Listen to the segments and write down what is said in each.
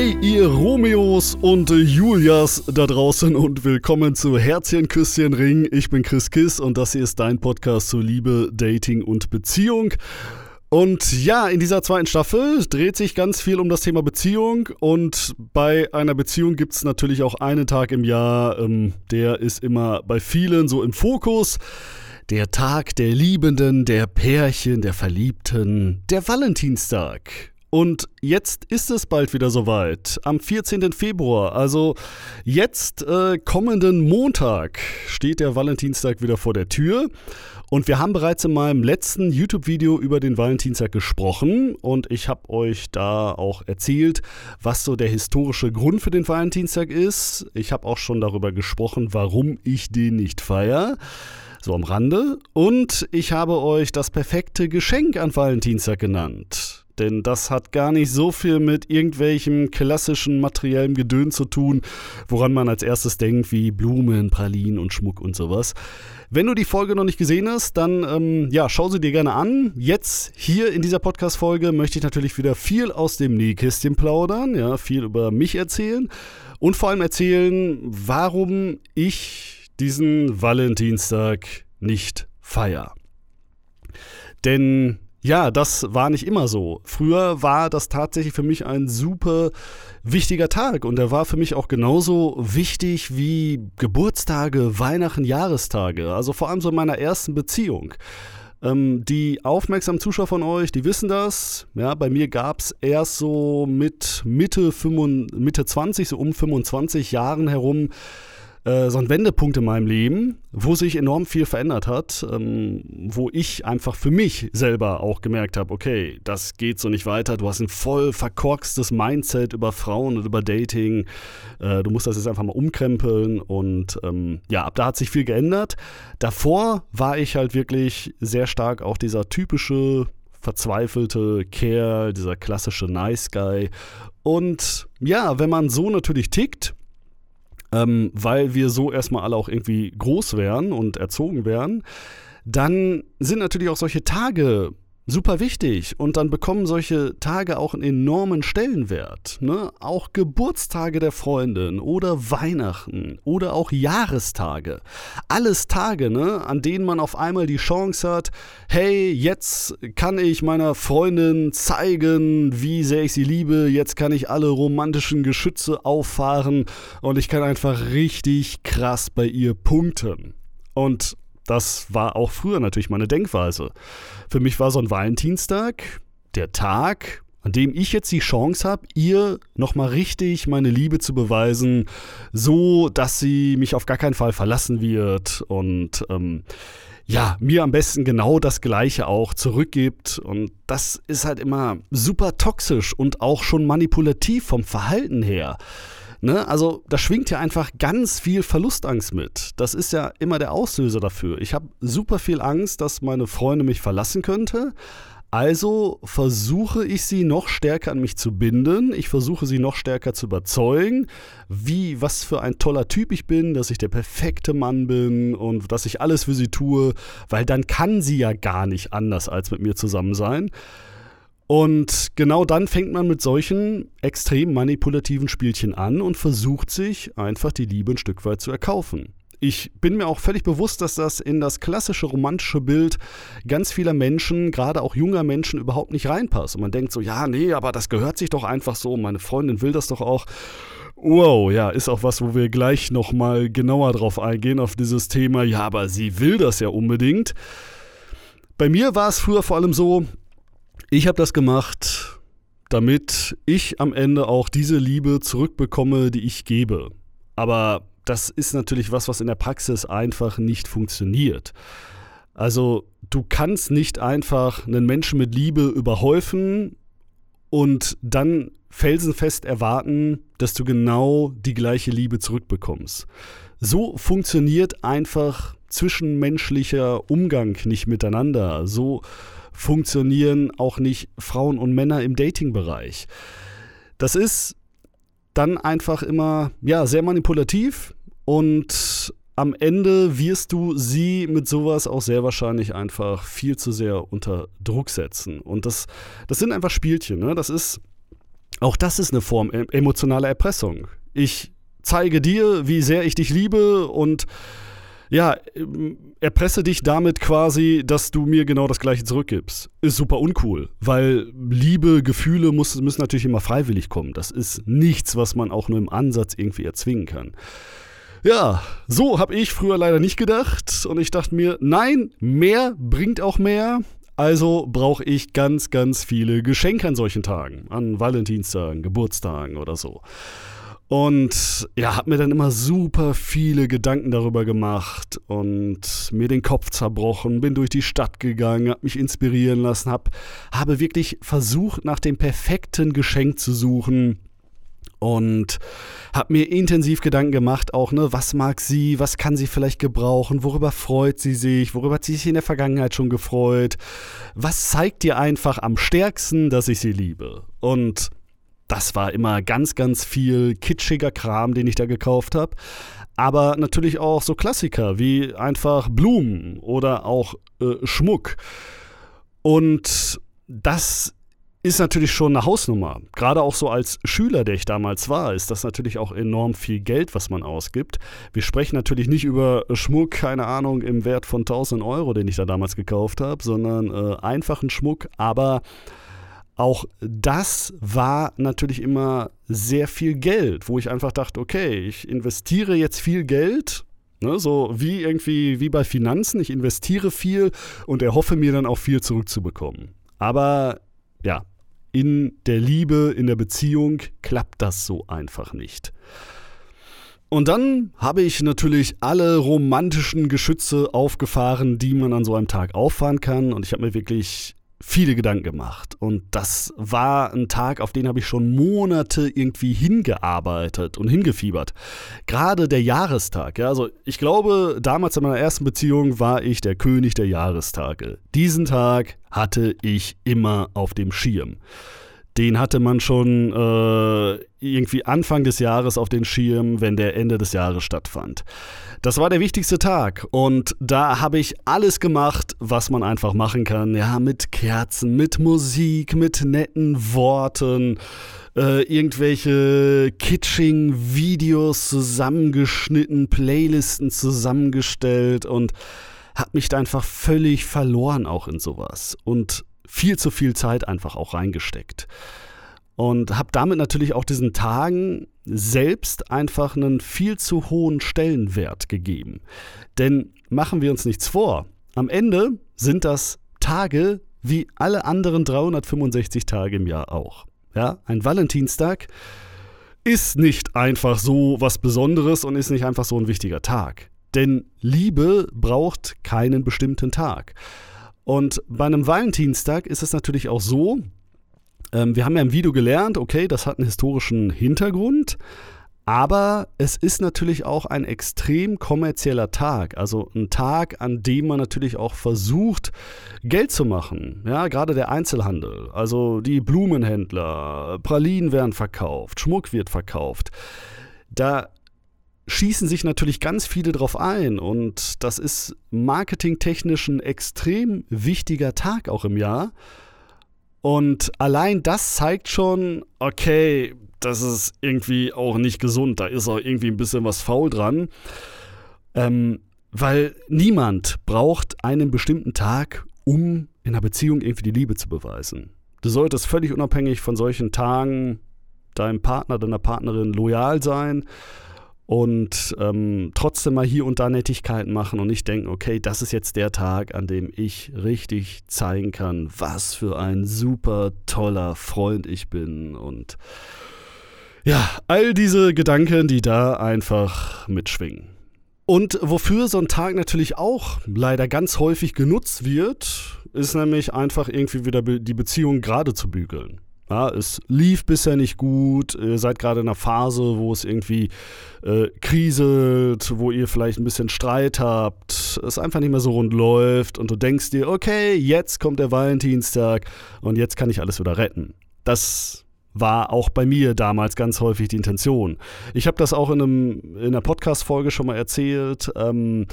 Hey ihr Romeos und Julias da draußen und willkommen zu Herzchen, Küsschen, Ring. Ich bin Chris Kiss und das hier ist dein Podcast zu Liebe, Dating und Beziehung. Und ja, in dieser zweiten Staffel dreht sich ganz viel um das Thema Beziehung. Und bei einer Beziehung gibt es natürlich auch einen Tag im Jahr, ähm, der ist immer bei vielen so im Fokus. Der Tag der Liebenden, der Pärchen, der Verliebten, der Valentinstag. Und jetzt ist es bald wieder soweit. Am 14. Februar, also jetzt äh, kommenden Montag, steht der Valentinstag wieder vor der Tür. Und wir haben bereits in meinem letzten YouTube-Video über den Valentinstag gesprochen und ich habe euch da auch erzählt, was so der historische Grund für den Valentinstag ist. Ich habe auch schon darüber gesprochen, warum ich den nicht feiere so am Rande. Und ich habe euch das perfekte Geschenk an Valentinstag genannt. Denn das hat gar nicht so viel mit irgendwelchem klassischen materiellem Gedön zu tun, woran man als erstes denkt, wie Blumen, Pralinen und Schmuck und sowas. Wenn du die Folge noch nicht gesehen hast, dann ähm, ja, schau sie dir gerne an. Jetzt hier in dieser Podcast-Folge möchte ich natürlich wieder viel aus dem Nähkästchen plaudern, ja, viel über mich erzählen und vor allem erzählen, warum ich diesen Valentinstag nicht feier. Denn ja, das war nicht immer so. Früher war das tatsächlich für mich ein super wichtiger Tag und er war für mich auch genauso wichtig wie Geburtstage, Weihnachten, Jahrestage. Also vor allem so in meiner ersten Beziehung. Ähm, die aufmerksamen Zuschauer von euch, die wissen das. Ja, bei mir gab es erst so mit Mitte, 25, Mitte 20, so um 25 Jahren herum, so ein Wendepunkt in meinem Leben, wo sich enorm viel verändert hat, ähm, wo ich einfach für mich selber auch gemerkt habe, okay, das geht so nicht weiter, du hast ein voll verkorkstes Mindset über Frauen und über Dating, äh, du musst das jetzt einfach mal umkrempeln und ähm, ja, ab da hat sich viel geändert. Davor war ich halt wirklich sehr stark auch dieser typische verzweifelte Kerl, dieser klassische Nice Guy. Und ja, wenn man so natürlich tickt, ähm, weil wir so erstmal alle auch irgendwie groß wären und erzogen wären, dann sind natürlich auch solche Tage super wichtig und dann bekommen solche Tage auch einen enormen Stellenwert. Ne? Auch Geburtstage der Freundin oder Weihnachten oder auch Jahrestage. Alles Tage, ne? an denen man auf einmal die Chance hat, hey, jetzt kann ich meiner Freundin zeigen, wie sehr ich sie liebe, jetzt kann ich alle romantischen Geschütze auffahren und ich kann einfach richtig krass bei ihr punkten. Und das war auch früher natürlich meine Denkweise. Für mich war so ein Valentinstag der Tag, an dem ich jetzt die Chance habe, ihr nochmal richtig meine Liebe zu beweisen, so dass sie mich auf gar keinen Fall verlassen wird und ähm, ja, mir am besten genau das Gleiche auch zurückgibt. Und das ist halt immer super toxisch und auch schon manipulativ vom Verhalten her. Ne? Also da schwingt ja einfach ganz viel Verlustangst mit. Das ist ja immer der Auslöser dafür. Ich habe super viel Angst, dass meine Freunde mich verlassen könnte. Also versuche ich sie noch stärker an mich zu binden. Ich versuche sie noch stärker zu überzeugen, wie was für ein toller Typ ich bin, dass ich der perfekte Mann bin und dass ich alles für sie tue, weil dann kann sie ja gar nicht anders als mit mir zusammen sein. Und genau dann fängt man mit solchen extrem manipulativen Spielchen an und versucht sich einfach die Liebe ein Stück weit zu erkaufen. Ich bin mir auch völlig bewusst, dass das in das klassische romantische Bild ganz vieler Menschen, gerade auch junger Menschen, überhaupt nicht reinpasst. Und man denkt so, ja, nee, aber das gehört sich doch einfach so. Meine Freundin will das doch auch. Wow, ja, ist auch was, wo wir gleich nochmal genauer drauf eingehen, auf dieses Thema. Ja, aber sie will das ja unbedingt. Bei mir war es früher vor allem so, ich habe das gemacht, damit ich am Ende auch diese Liebe zurückbekomme, die ich gebe. Aber das ist natürlich was, was in der Praxis einfach nicht funktioniert. Also du kannst nicht einfach einen Menschen mit Liebe überhäufen und dann felsenfest erwarten, dass du genau die gleiche Liebe zurückbekommst. So funktioniert einfach zwischenmenschlicher Umgang nicht miteinander. So funktionieren auch nicht Frauen und Männer im Dating-Bereich. Das ist dann einfach immer ja, sehr manipulativ und am Ende wirst du sie mit sowas auch sehr wahrscheinlich einfach viel zu sehr unter Druck setzen. Und das, das sind einfach Spielchen. Ne? Das ist Auch das ist eine Form emotionaler Erpressung. Ich zeige dir, wie sehr ich dich liebe und ja, ähm, erpresse dich damit quasi, dass du mir genau das Gleiche zurückgibst. Ist super uncool, weil Liebe, Gefühle muss, müssen natürlich immer freiwillig kommen. Das ist nichts, was man auch nur im Ansatz irgendwie erzwingen kann. Ja, so habe ich früher leider nicht gedacht und ich dachte mir, nein, mehr bringt auch mehr. Also brauche ich ganz, ganz viele Geschenke an solchen Tagen, an Valentinstagen, Geburtstagen oder so. Und ja, habe mir dann immer super viele Gedanken darüber gemacht und mir den Kopf zerbrochen, bin durch die Stadt gegangen, habe mich inspirieren lassen, hab, habe wirklich versucht, nach dem perfekten Geschenk zu suchen und habe mir intensiv Gedanken gemacht, auch ne, was mag sie, was kann sie vielleicht gebrauchen, worüber freut sie sich, worüber hat sie sich in der Vergangenheit schon gefreut, was zeigt ihr einfach am stärksten, dass ich sie liebe. Und das war immer ganz, ganz viel kitschiger Kram, den ich da gekauft habe. Aber natürlich auch so Klassiker wie einfach Blumen oder auch äh, Schmuck. Und das ist natürlich schon eine Hausnummer. Gerade auch so als Schüler, der ich damals war, ist das natürlich auch enorm viel Geld, was man ausgibt. Wir sprechen natürlich nicht über Schmuck, keine Ahnung, im Wert von 1000 Euro, den ich da damals gekauft habe, sondern äh, einfachen Schmuck, aber auch das war natürlich immer sehr viel Geld, wo ich einfach dachte, okay, ich investiere jetzt viel Geld, ne, so wie irgendwie wie bei Finanzen, ich investiere viel und erhoffe mir dann auch viel zurückzubekommen. Aber ja, in der Liebe, in der Beziehung klappt das so einfach nicht. Und dann habe ich natürlich alle romantischen Geschütze aufgefahren, die man an so einem Tag auffahren kann. Und ich habe mir wirklich viele Gedanken gemacht. Und das war ein Tag, auf den habe ich schon Monate irgendwie hingearbeitet und hingefiebert. Gerade der Jahrestag. Ja, also ich glaube, damals in meiner ersten Beziehung war ich der König der Jahrestage. Diesen Tag hatte ich immer auf dem Schirm den hatte man schon äh, irgendwie Anfang des Jahres auf den Schirm, wenn der Ende des Jahres stattfand. Das war der wichtigste Tag und da habe ich alles gemacht, was man einfach machen kann. Ja, mit Kerzen, mit Musik, mit netten Worten, äh, irgendwelche kitsching Videos zusammengeschnitten, Playlisten zusammengestellt und habe mich da einfach völlig verloren auch in sowas. Und viel zu viel Zeit einfach auch reingesteckt. Und habe damit natürlich auch diesen Tagen selbst einfach einen viel zu hohen Stellenwert gegeben. Denn machen wir uns nichts vor, am Ende sind das Tage wie alle anderen 365 Tage im Jahr auch. Ja, ein Valentinstag ist nicht einfach so was Besonderes und ist nicht einfach so ein wichtiger Tag. Denn Liebe braucht keinen bestimmten Tag. Und bei einem Valentinstag ist es natürlich auch so, ähm, wir haben ja im Video gelernt, okay, das hat einen historischen Hintergrund, aber es ist natürlich auch ein extrem kommerzieller Tag, also ein Tag, an dem man natürlich auch versucht, Geld zu machen. Ja, gerade der Einzelhandel, also die Blumenhändler, Pralinen werden verkauft, Schmuck wird verkauft. Da schießen sich natürlich ganz viele drauf ein und das ist marketingtechnisch ein extrem wichtiger Tag auch im Jahr. Und allein das zeigt schon, okay, das ist irgendwie auch nicht gesund, da ist auch irgendwie ein bisschen was faul dran. Ähm, weil niemand braucht einen bestimmten Tag, um in einer Beziehung irgendwie die Liebe zu beweisen. Du solltest völlig unabhängig von solchen Tagen deinem Partner, deiner Partnerin loyal sein und ähm, trotzdem mal hier und da Nettigkeiten machen und nicht denken, okay, das ist jetzt der Tag, an dem ich richtig zeigen kann, was für ein super toller Freund ich bin und ja, all diese Gedanken, die da einfach mitschwingen. Und wofür so ein Tag natürlich auch leider ganz häufig genutzt wird, ist nämlich einfach irgendwie wieder die Beziehung gerade zu bügeln. Ja, es lief bisher nicht gut, ihr seid gerade in einer Phase, wo es irgendwie äh, kriselt, wo ihr vielleicht ein bisschen Streit habt, es einfach nicht mehr so rund läuft und du denkst dir, okay, jetzt kommt der Valentinstag und jetzt kann ich alles wieder retten. Das war auch bei mir damals ganz häufig die Intention. Ich habe das auch in, einem, in einer Podcast-Folge schon mal erzählt. Ähm,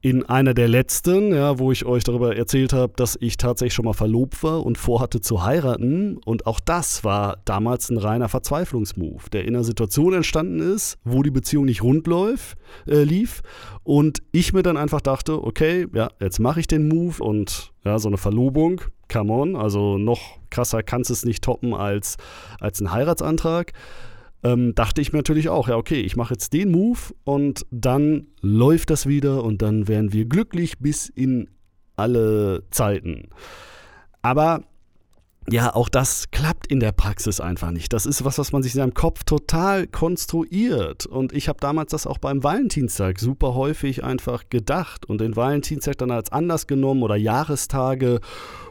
in einer der letzten, ja, wo ich euch darüber erzählt habe, dass ich tatsächlich schon mal verlobt war und vorhatte zu heiraten. Und auch das war damals ein reiner Verzweiflungsmove, der in einer Situation entstanden ist, wo die Beziehung nicht rund läuft, äh, lief. Und ich mir dann einfach dachte, okay, ja, jetzt mache ich den Move und ja, so eine Verlobung, come on, also noch krasser kannst es nicht toppen als, als ein Heiratsantrag ähm, dachte ich mir natürlich auch, ja, okay, ich mache jetzt den Move und dann läuft das wieder und dann wären wir glücklich bis in alle Zeiten. Aber ja, auch das klappt in der Praxis einfach nicht. Das ist was, was man sich in seinem Kopf total konstruiert. Und ich habe damals das auch beim Valentinstag super häufig einfach gedacht und den Valentinstag dann als Anlass genommen oder Jahrestage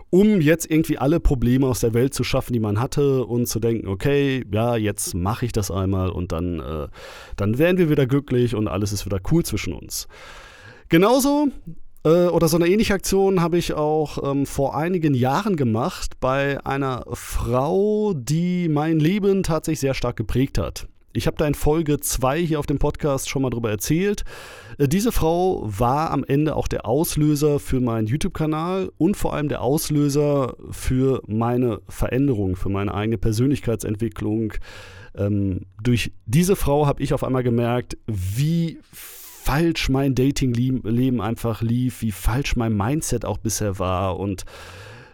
um jetzt irgendwie alle Probleme aus der Welt zu schaffen, die man hatte und zu denken, okay, ja, jetzt mache ich das einmal und dann, äh, dann werden wir wieder glücklich und alles ist wieder cool zwischen uns. Genauso äh, oder so eine ähnliche Aktion habe ich auch ähm, vor einigen Jahren gemacht bei einer Frau, die mein Leben tatsächlich sehr stark geprägt hat. Ich habe da in Folge 2 hier auf dem Podcast schon mal drüber erzählt. Äh, diese Frau war am Ende auch der Auslöser für meinen YouTube-Kanal und vor allem der Auslöser für meine Veränderung, für meine eigene Persönlichkeitsentwicklung. Ähm, durch diese Frau habe ich auf einmal gemerkt, wie falsch mein Dating-Leben einfach lief, wie falsch mein Mindset auch bisher war und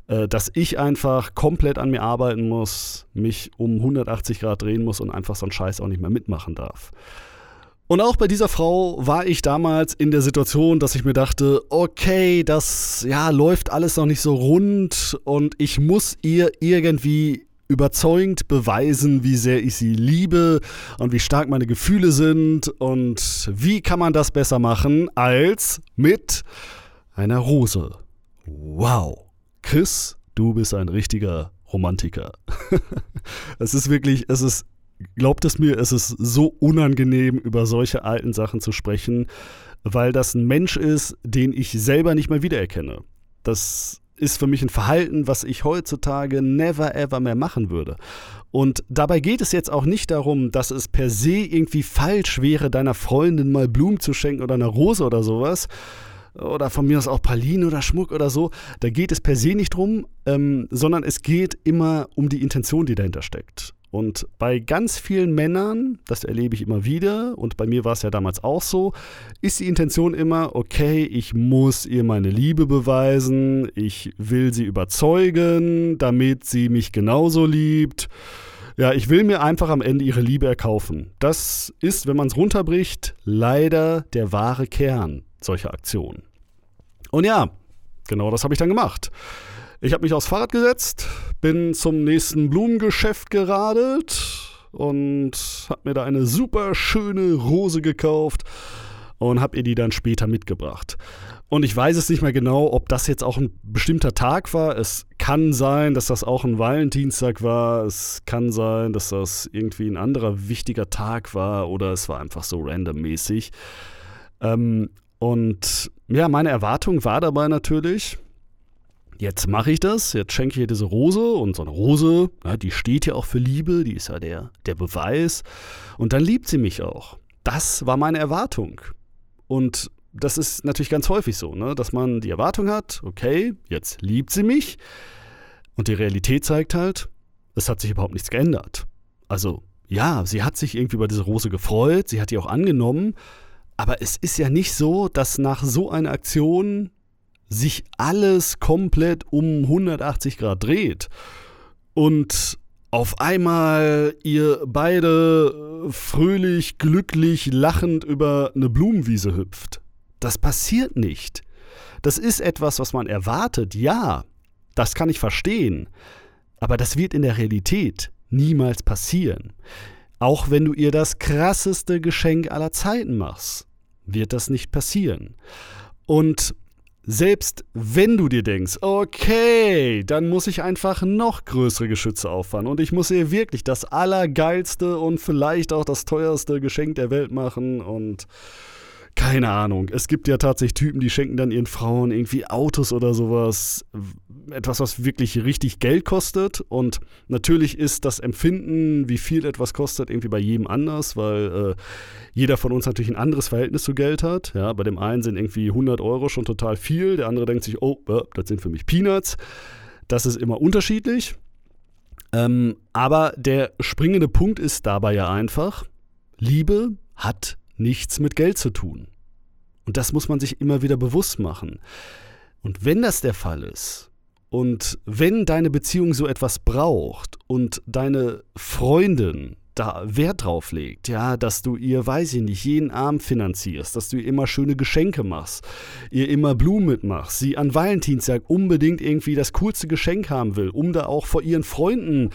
äh, dass ich einfach komplett an mir arbeiten muss, mich um 180 Grad drehen muss und einfach so einen Scheiß auch nicht mehr mitmachen darf. Und auch bei dieser Frau war ich damals in der Situation, dass ich mir dachte, okay, das ja läuft alles noch nicht so rund und ich muss ihr irgendwie überzeugend beweisen, wie sehr ich sie liebe und wie stark meine Gefühle sind und wie kann man das besser machen als mit einer Rose. Wow. Chris, du bist ein richtiger Romantiker. es ist wirklich, es ist, glaubt es mir, es ist so unangenehm, über solche alten Sachen zu sprechen, weil das ein Mensch ist, den ich selber nicht mehr wiedererkenne. Das ist für mich ein Verhalten, was ich heutzutage never ever mehr machen würde. Und dabei geht es jetzt auch nicht darum, dass es per se irgendwie falsch wäre, deiner Freundin mal Blumen zu schenken oder eine Rose oder sowas, oder von mir aus auch Pralinen oder Schmuck oder so. Da geht es per se nicht drum, ähm, sondern es geht immer um die Intention, die dahinter steckt. Und bei ganz vielen Männern, das erlebe ich immer wieder, und bei mir war es ja damals auch so, ist die Intention immer, okay, ich muss ihr meine Liebe beweisen, ich will sie überzeugen, damit sie mich genauso liebt. Ja, ich will mir einfach am Ende ihre Liebe erkaufen. Das ist, wenn man es runterbricht, leider der wahre Kern solcher Aktionen. Und ja, genau das habe ich dann gemacht. Ich habe mich aufs Fahrrad gesetzt, bin zum nächsten Blumengeschäft geradelt und habe mir da eine super schöne Rose gekauft und habe ihr die dann später mitgebracht. Und ich weiß es nicht mehr genau, ob das jetzt auch ein bestimmter Tag war. Es kann sein, dass das auch ein Valentinstag war. Es kann sein, dass das irgendwie ein anderer wichtiger Tag war oder es war einfach so randommäßig. Ähm, und ja, meine Erwartung war dabei natürlich, jetzt mache ich das, jetzt schenke ich ihr diese Rose und so eine Rose, ja, die steht ja auch für Liebe, die ist ja der, der Beweis. Und dann liebt sie mich auch. Das war meine Erwartung. Und das ist natürlich ganz häufig so, ne? dass man die Erwartung hat, okay, jetzt liebt sie mich. Und die Realität zeigt halt, es hat sich überhaupt nichts geändert. Also ja, sie hat sich irgendwie über diese Rose gefreut, sie hat die auch angenommen, aber es ist ja nicht so, dass nach so einer Aktion sich alles komplett um 180 Grad dreht und auf einmal ihr beide fröhlich, glücklich, lachend über eine Blumenwiese hüpft. Das passiert nicht. Das ist etwas, was man erwartet, ja, das kann ich verstehen, aber das wird in der Realität niemals passieren. Auch wenn du ihr das krasseste Geschenk aller Zeiten machst, wird das nicht passieren. Und selbst wenn du dir denkst, okay, dann muss ich einfach noch größere Geschütze auffahren und ich muss ihr wirklich das allergeilste und vielleicht auch das teuerste Geschenk der Welt machen und keine Ahnung. Es gibt ja tatsächlich Typen, die schenken dann ihren Frauen irgendwie Autos oder sowas. etwas, was wirklich richtig Geld kostet. Und natürlich ist das Empfinden, wie viel etwas kostet, irgendwie bei jedem anders, weil äh, jeder von uns natürlich ein anderes Verhältnis zu Geld hat. Ja, bei dem einen sind irgendwie 100 Euro schon total viel, der andere denkt sich, oh, äh, das sind für mich Peanuts. Das ist immer unterschiedlich. Ähm, aber der springende Punkt ist dabei ja einfach, Liebe hat nichts mit Geld zu tun. Und das muss man sich immer wieder bewusst machen. Und wenn das der Fall ist, und wenn deine Beziehung so etwas braucht und deine Freundin da Wert drauf legt, ja, dass du ihr, weiß ich nicht, jeden Abend finanzierst, dass du ihr immer schöne Geschenke machst, ihr immer Blumen mitmachst, sie an Valentinstag unbedingt irgendwie das coolste Geschenk haben will, um da auch vor ihren Freunden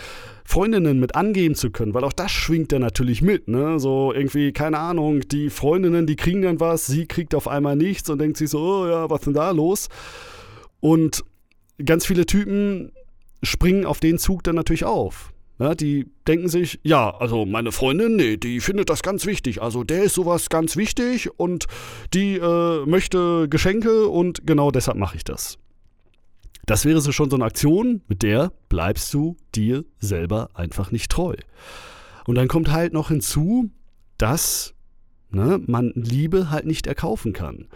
Freundinnen mit angeben zu können, weil auch das schwingt ja natürlich mit, ne? So irgendwie, keine Ahnung, die Freundinnen, die kriegen dann was, sie kriegt auf einmal nichts und denkt sich so, oh ja, was denn da los? Und ganz viele Typen springen auf den Zug dann natürlich auf. Ja, die denken sich, ja, also meine Freundin, nee, die findet das ganz wichtig. Also der ist sowas ganz wichtig und die äh, möchte Geschenke und genau deshalb mache ich das. Das wäre so schon so eine Aktion, mit der bleibst du dir selber einfach nicht treu. Und dann kommt halt noch hinzu, dass ne, man Liebe halt nicht erkaufen kann.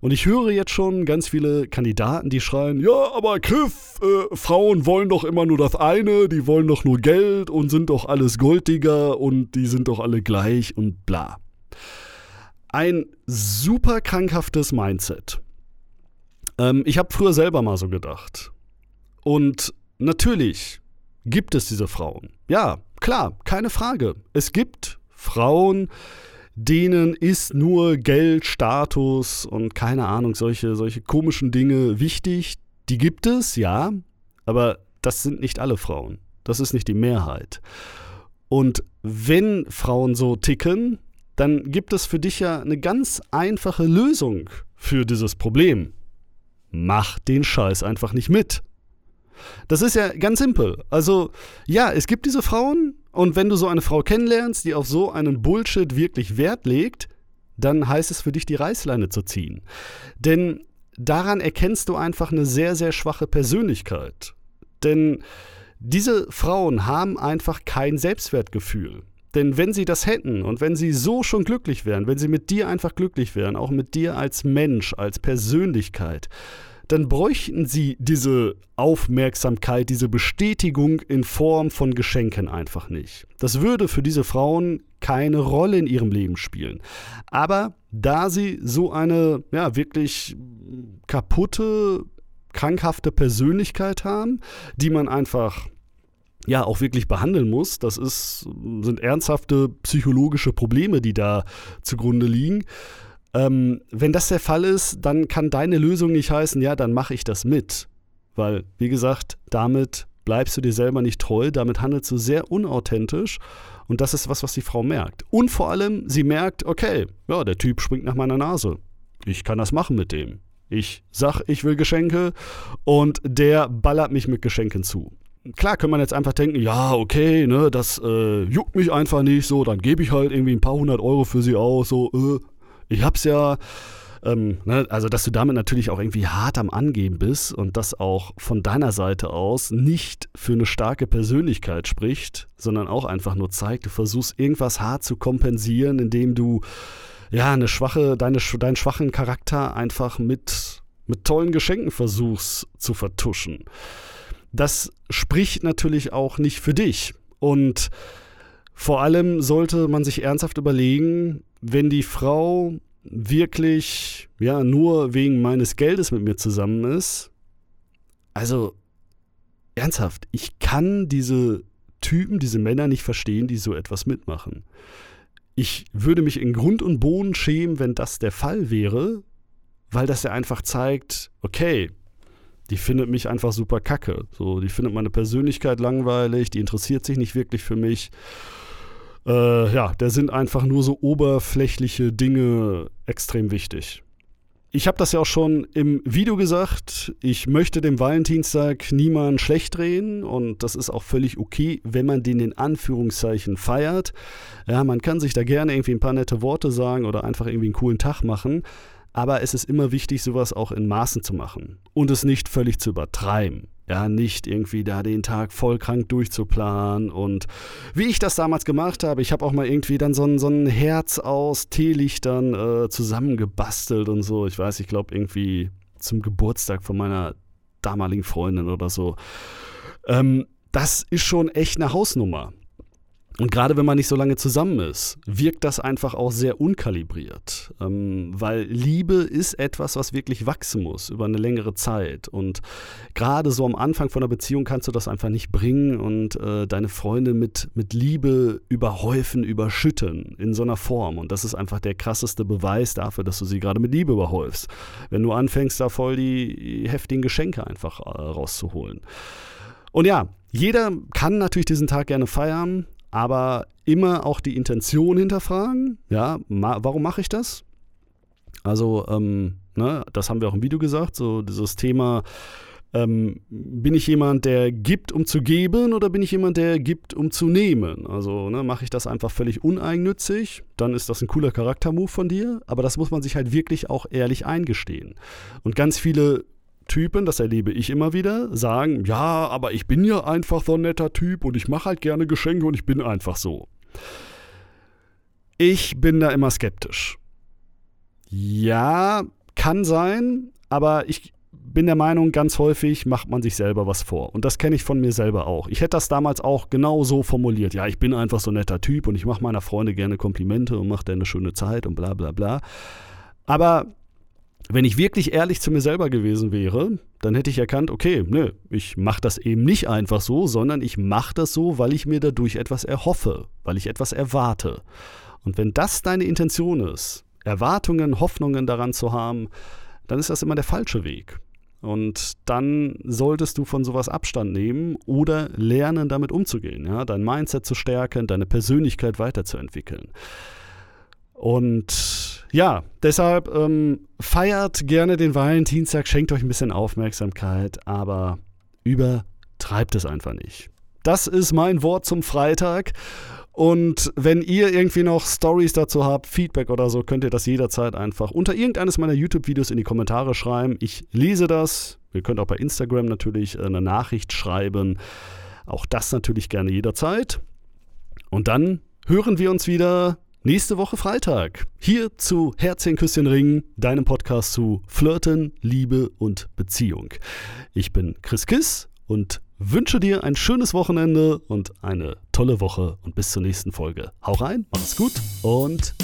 Und ich höre jetzt schon ganz viele Kandidaten, die schreien, ja, aber Griff, äh, Frauen wollen doch immer nur das eine, die wollen doch nur Geld und sind doch alles Golddigger und die sind doch alle gleich und bla. Ein super krankhaftes Mindset. Ähm, ich habe früher selber mal so gedacht. Und natürlich gibt es diese Frauen. Ja, klar, keine Frage. Es gibt Frauen, denen ist nur Geld, Status und keine Ahnung, solche, solche komischen Dinge wichtig. Die gibt es, ja, aber das sind nicht alle Frauen. Das ist nicht die Mehrheit. Und wenn Frauen so ticken, dann gibt es für dich ja eine ganz einfache Lösung für dieses Problem mach den Scheiß einfach nicht mit. Das ist ja ganz simpel. Also, ja, es gibt diese Frauen und wenn du so eine Frau kennenlernst, die auf so einen Bullshit wirklich Wert legt, dann heißt es für dich, die Reißleine zu ziehen. Denn daran erkennst du einfach eine sehr, sehr schwache Persönlichkeit. Denn diese Frauen haben einfach kein Selbstwertgefühl. Denn wenn sie das hätten und wenn sie so schon glücklich wären, wenn sie mit dir einfach glücklich wären, auch mit dir als Mensch, als Persönlichkeit, dann bräuchten sie diese Aufmerksamkeit, diese Bestätigung in Form von Geschenken einfach nicht. Das würde für diese Frauen keine Rolle in ihrem Leben spielen. Aber da sie so eine ja wirklich kaputte, krankhafte Persönlichkeit haben, die man einfach ja auch wirklich behandeln muss. Das ist, sind ernsthafte psychologische Probleme, die da zugrunde liegen. Ähm, wenn das der Fall ist, dann kann deine Lösung nicht heißen, ja, dann mache ich das mit. Weil, wie gesagt, damit bleibst du dir selber nicht treu, damit handelst du sehr unauthentisch und das ist was, was die Frau merkt. Und vor allem, sie merkt, okay, ja, der Typ springt nach meiner Nase. Ich kann das machen mit dem. Ich sag, ich will Geschenke und der ballert mich mit Geschenken zu klar kann man jetzt einfach denken, ja, okay, ne, das äh, juckt mich einfach nicht, so, dann gebe ich halt irgendwie ein paar hundert Euro für sie aus, so, äh, ich hab's ja. Ähm, ne, also, dass du damit natürlich auch irgendwie hart am Angeben bist und das auch von deiner Seite aus nicht für eine starke Persönlichkeit spricht, sondern auch einfach nur zeigt, du versuchst irgendwas hart zu kompensieren, indem du ja eine schwache, deine, deinen schwachen Charakter einfach mit, mit tollen Geschenken versuchst zu vertuschen das spricht natürlich auch nicht für dich. Und vor allem sollte man sich ernsthaft überlegen, wenn die Frau wirklich ja nur wegen meines Geldes mit mir zusammen ist, also ernsthaft, ich kann diese Typen, diese Männer nicht verstehen, die so etwas mitmachen. Ich würde mich in Grund und Boden schämen, wenn das der Fall wäre, weil das ja einfach zeigt, okay, die findet mich einfach super kacke. So, die findet meine Persönlichkeit langweilig, die interessiert sich nicht wirklich für mich. Äh, ja, da sind einfach nur so oberflächliche Dinge extrem wichtig. Ich habe das ja auch schon im Video gesagt. Ich möchte dem Valentinstag niemanden schlecht drehen und das ist auch völlig okay, wenn man den in Anführungszeichen feiert. Ja, man kann sich da gerne irgendwie ein paar nette Worte sagen oder einfach irgendwie einen coolen Tag machen. Aber es ist immer wichtig, sowas auch in Maßen zu machen und es nicht völlig zu übertreiben. Ja, nicht irgendwie da den Tag voll krank durchzuplanen und wie ich das damals gemacht habe, ich habe auch mal irgendwie dann so ein, so ein Herz aus Teelichtern äh, zusammengebastelt und so. Ich weiß, ich glaube irgendwie zum Geburtstag von meiner damaligen Freundin oder so. Ähm, das ist schon echt eine Hausnummer. Und gerade wenn man nicht so lange zusammen ist, wirkt das einfach auch sehr unkalibriert. Ähm, weil Liebe ist etwas, was wirklich wachsen muss über eine längere Zeit. Und gerade so am Anfang von einer Beziehung kannst du das einfach nicht bringen und äh, deine Freunde mit, mit Liebe überhäufen, überschütten in so einer Form. Und das ist einfach der krasseste Beweis dafür, dass du sie gerade mit Liebe überhäufst. Wenn du anfängst, da voll die heftigen Geschenke einfach äh, rauszuholen. Und ja, jeder kann natürlich diesen Tag gerne feiern, aber immer auch die Intention hinterfragen. Ja, warum mache ich das? Also, ähm, ne, das haben wir auch im Video gesagt, so dieses Thema, ähm, bin ich jemand, der gibt, um zu geben oder bin ich jemand, der gibt, um zu nehmen? Also ne, mache ich das einfach völlig uneigennützig, dann ist das ein cooler Charaktermove von dir, aber das muss man sich halt wirklich auch ehrlich eingestehen. Und ganz viele Typen, das erlebe ich immer wieder, sagen, ja, aber ich bin ja einfach so ein netter Typ und ich mache halt gerne Geschenke und ich bin einfach so. Ich bin da immer skeptisch. Ja, kann sein, aber ich bin der Meinung, ganz häufig macht man sich selber was vor. Und das kenne ich von mir selber auch. Ich hätte das damals auch genau so formuliert. Ja, ich bin einfach so ein netter Typ und ich mache meiner Freunde gerne Komplimente und mache dir eine schöne Zeit und bla bla bla. Aber wenn ich wirklich ehrlich zu mir selber gewesen wäre, dann hätte ich erkannt, okay, nö, ich mache das eben nicht einfach so, sondern ich mache das so, weil ich mir dadurch etwas erhoffe, weil ich etwas erwarte. Und wenn das deine Intention ist, Erwartungen, Hoffnungen daran zu haben, dann ist das immer der falsche Weg. Und dann solltest du von sowas Abstand nehmen oder lernen, damit umzugehen, ja? dein Mindset zu stärken, deine Persönlichkeit weiterzuentwickeln. Und ja, deshalb ähm, feiert gerne den Valentinstag, schenkt euch ein bisschen Aufmerksamkeit, aber übertreibt es einfach nicht. Das ist mein Wort zum Freitag. Und wenn ihr irgendwie noch Stories dazu habt, Feedback oder so, könnt ihr das jederzeit einfach unter irgendeines meiner YouTube-Videos in die Kommentare schreiben. Ich lese das. Ihr könnt auch bei Instagram natürlich eine Nachricht schreiben. Auch das natürlich gerne jederzeit. Und dann hören wir uns wieder Nächste Woche Freitag. Hier zu Herzchen, Küsschen, Ring, deinem Podcast zu Flirten, Liebe und Beziehung. Ich bin Chris Kiss und wünsche dir ein schönes Wochenende und eine tolle Woche und bis zur nächsten Folge. Hau rein, mach's gut und